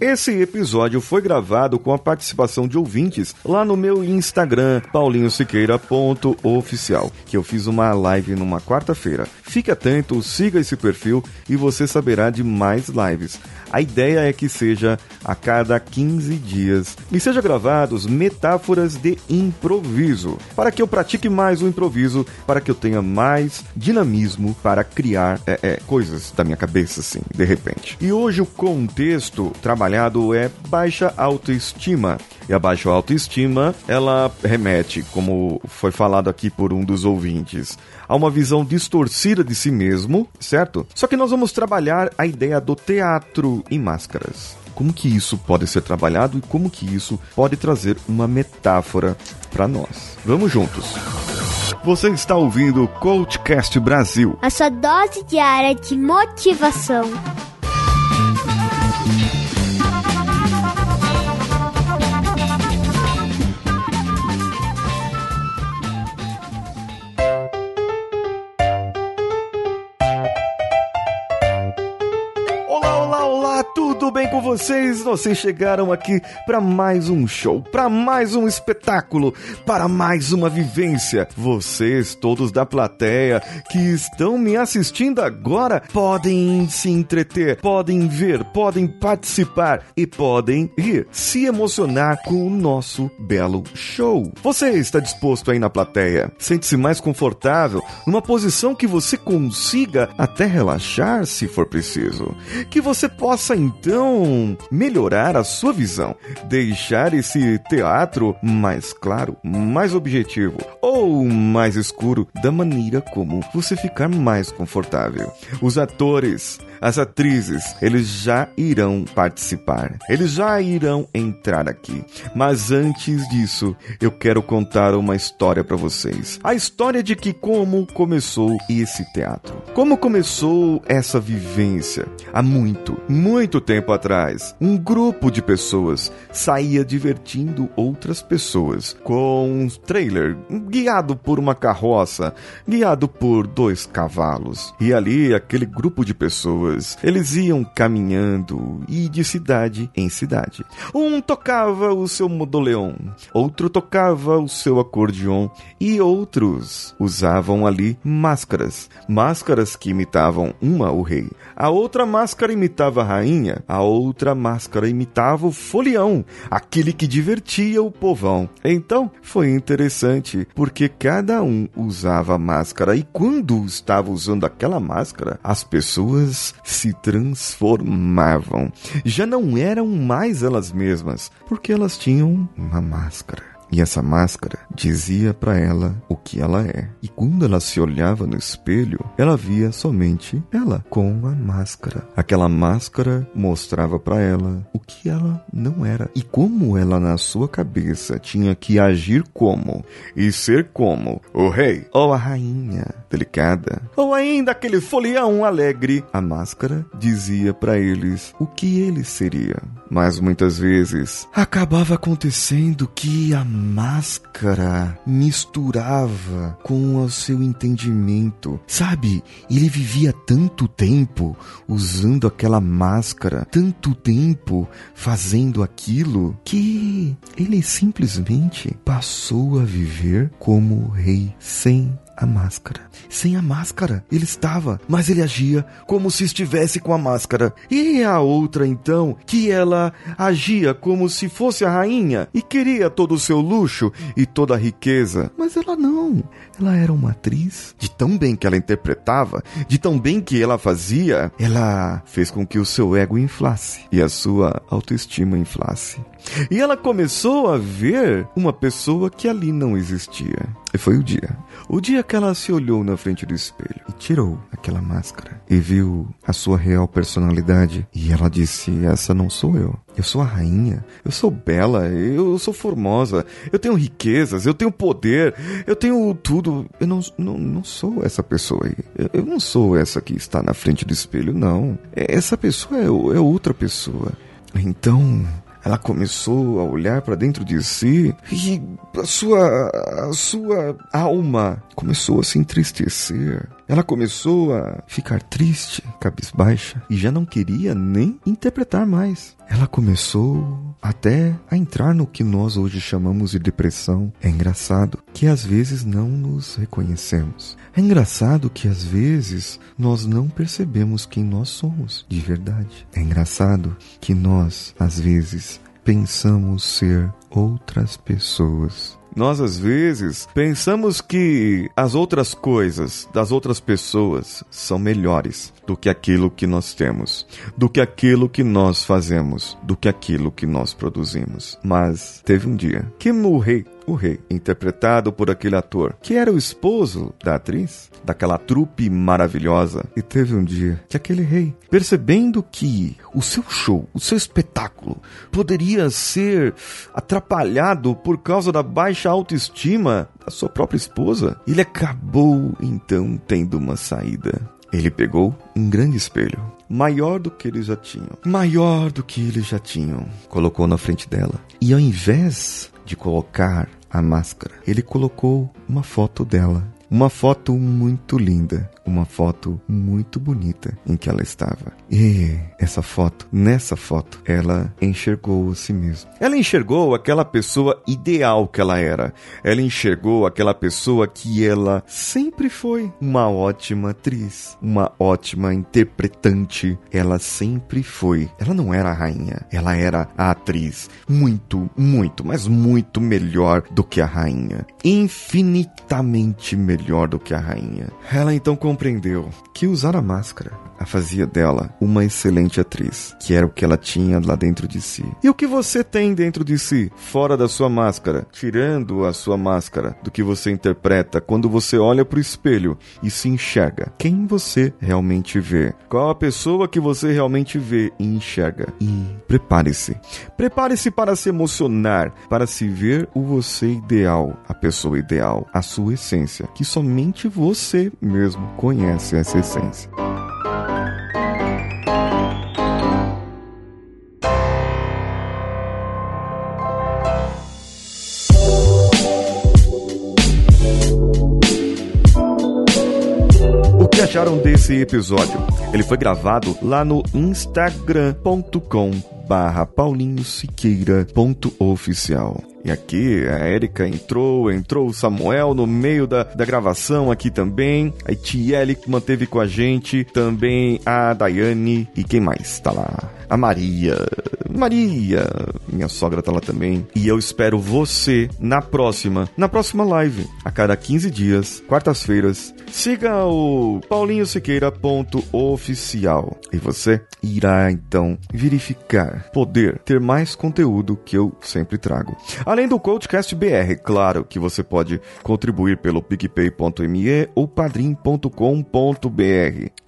Esse episódio foi gravado com a participação de ouvintes lá no meu Instagram, paulinhosiqueira.oficial, que eu fiz uma live numa quarta-feira. Fique atento, siga esse perfil e você saberá de mais lives. A ideia é que seja a cada 15 dias e seja gravados metáforas de improviso, para que eu pratique mais o improviso, para que eu tenha mais dinamismo para criar é, é, coisas da minha cabeça, assim, de repente. E hoje o contexto é baixa autoestima. E a baixa autoestima, ela remete, como foi falado aqui por um dos ouvintes, a uma visão distorcida de si mesmo, certo? Só que nós vamos trabalhar a ideia do teatro em máscaras. Como que isso pode ser trabalhado e como que isso pode trazer uma metáfora para nós. Vamos juntos. Você está ouvindo o Coachcast Brasil. A sua dose diária de motivação. Tudo bem com vocês? Vocês chegaram aqui para mais um show, para mais um espetáculo, para mais uma vivência. Vocês, todos da plateia que estão me assistindo agora, podem se entreter, podem ver, podem participar e podem rir, se emocionar com o nosso belo show. Você está disposto aí na plateia? Sente-se mais confortável, numa posição que você consiga até relaxar se for preciso. Que você possa então então melhorar a sua visão, deixar esse teatro mais claro, mais objetivo ou mais escuro da maneira como você ficar mais confortável. Os atores as atrizes, eles já irão participar. Eles já irão entrar aqui. Mas antes disso, eu quero contar uma história para vocês. A história de que como começou esse teatro. Como começou essa vivência? Há muito, muito tempo atrás, um grupo de pessoas saía divertindo outras pessoas com um trailer guiado por uma carroça, guiado por dois cavalos. E ali aquele grupo de pessoas Eles iam caminhando e de cidade em cidade. Um tocava o seu modoleon, outro tocava o seu acordeon e outros usavam ali máscaras. Máscaras que imitavam uma o rei, a outra máscara imitava a rainha, a outra máscara imitava o folião, aquele que divertia o povão. Então foi interessante porque cada um usava máscara e quando estava usando aquela máscara, as pessoas se transformavam. Já não eram mais elas mesmas, porque elas tinham uma máscara. E essa máscara dizia para ela o que ela é. E quando ela se olhava no espelho, ela via somente ela com a máscara. Aquela máscara mostrava para ela o que ela não era e como ela na sua cabeça tinha que agir como e ser como o rei ou a rainha delicada ou ainda aquele folião alegre. A máscara dizia para eles o que ele seria. Mas muitas vezes acabava acontecendo que a máscara misturava com o seu entendimento. Sabe, ele vivia tanto tempo usando aquela máscara, tanto tempo fazendo aquilo, que ele simplesmente passou a viver como rei sem a máscara. Sem a máscara, ele estava, mas ele agia como se estivesse com a máscara. E a outra, então, que ela agia como se fosse a rainha e queria todo o seu luxo e toda a riqueza. Mas ela não. Ela era uma atriz. De tão bem que ela interpretava, de tão bem que ela fazia, ela fez com que o seu ego inflasse e a sua autoestima inflasse. E ela começou a ver uma pessoa que ali não existia. E foi o dia. O dia que ela se olhou na frente do espelho e tirou aquela máscara e viu a sua real personalidade. E ela disse: Essa não sou eu. Eu sou a rainha. Eu sou bela. Eu sou formosa. Eu tenho riquezas. Eu tenho poder. Eu tenho tudo. Eu não, não, não sou essa pessoa aí. Eu, eu não sou essa que está na frente do espelho, não. Essa pessoa é, é outra pessoa. Então ela começou a olhar para dentro de si e a sua, a sua alma começou a se entristecer. Ela começou a ficar triste, cabisbaixa e já não queria nem interpretar mais. Ela começou até a entrar no que nós hoje chamamos de depressão. É engraçado que às vezes não nos reconhecemos. É engraçado que às vezes nós não percebemos quem nós somos de verdade. É engraçado que nós, às vezes, pensamos ser outras pessoas. Nós às vezes pensamos que as outras coisas das outras pessoas são melhores do que aquilo que nós temos, do que aquilo que nós fazemos, do que aquilo que nós produzimos. Mas teve um dia que o rei, o rei, interpretado por aquele ator, que era o esposo da atriz, daquela trupe maravilhosa, e teve um dia que aquele rei, percebendo que o seu show, o seu espetáculo, poderia ser atrapalhado por causa da baixa autoestima da sua própria esposa, ele acabou então tendo uma saída. Ele pegou um grande espelho, maior do que eles já tinham, maior do que eles já tinham, colocou na frente dela. E ao invés de colocar a máscara, ele colocou uma foto dela. Uma foto muito linda, uma foto muito bonita em que ela estava. E essa foto, nessa foto, ela enxergou a si mesma. Ela enxergou aquela pessoa ideal que ela era. Ela enxergou aquela pessoa que ela sempre foi. Uma ótima atriz, uma ótima interpretante. Ela sempre foi. Ela não era a rainha, ela era a atriz. Muito, muito, mas muito melhor do que a rainha. Infinitamente melhor do que a rainha. Ela então compreendeu que usar a máscara a fazia dela uma excelente atriz, que era o que ela tinha lá dentro de si. E o que você tem dentro de si, fora da sua máscara, tirando a sua máscara do que você interpreta quando você olha para o espelho e se enxerga? Quem você realmente vê? Qual a pessoa que você realmente vê e enxerga? E prepare-se. Prepare-se para se emocionar, para se ver o você ideal, a pessoa ideal, a sua essência, que somente você mesmo conhece essa essência. O que acharam desse episódio? Ele foi gravado lá no instagram.com barra paulinhosiqueira.oficial. E aqui a Erika entrou, entrou o Samuel no meio da, da gravação aqui também. A Tiele manteve com a gente, também a Daiane e quem mais tá lá? A Maria. Maria, minha sogra tá lá também. E eu espero você na próxima, na próxima live, a cada 15 dias, quartas-feiras. Siga o paulinhosiqueira.oficial e você irá então verificar, poder ter mais conteúdo que eu sempre trago. Além do Coachcast BR, claro que você pode contribuir pelo picpay.me ou padrim.com.br.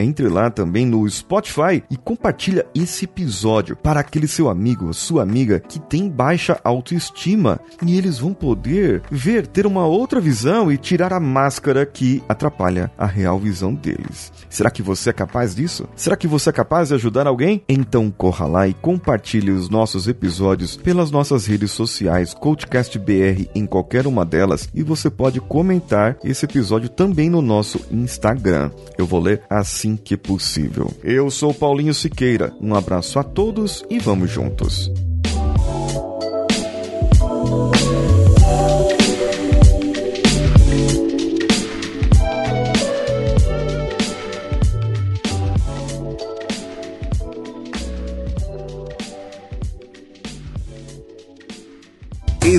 Entre lá também no Spotify e compartilha esse episódio para aquele seu amigo, sua amiga que tem baixa autoestima e eles vão poder ver, ter uma outra visão e tirar a máscara que atrapalha a real visão deles. Será que você é capaz disso? Será que você é capaz de ajudar alguém? Então corra lá e compartilhe os nossos episódios pelas nossas redes sociais, Coachcast BR em qualquer uma delas, e você pode comentar esse episódio também no nosso Instagram. Eu vou ler assim que possível. Eu sou Paulinho Siqueira. Um abraço a todos e vamos juntos.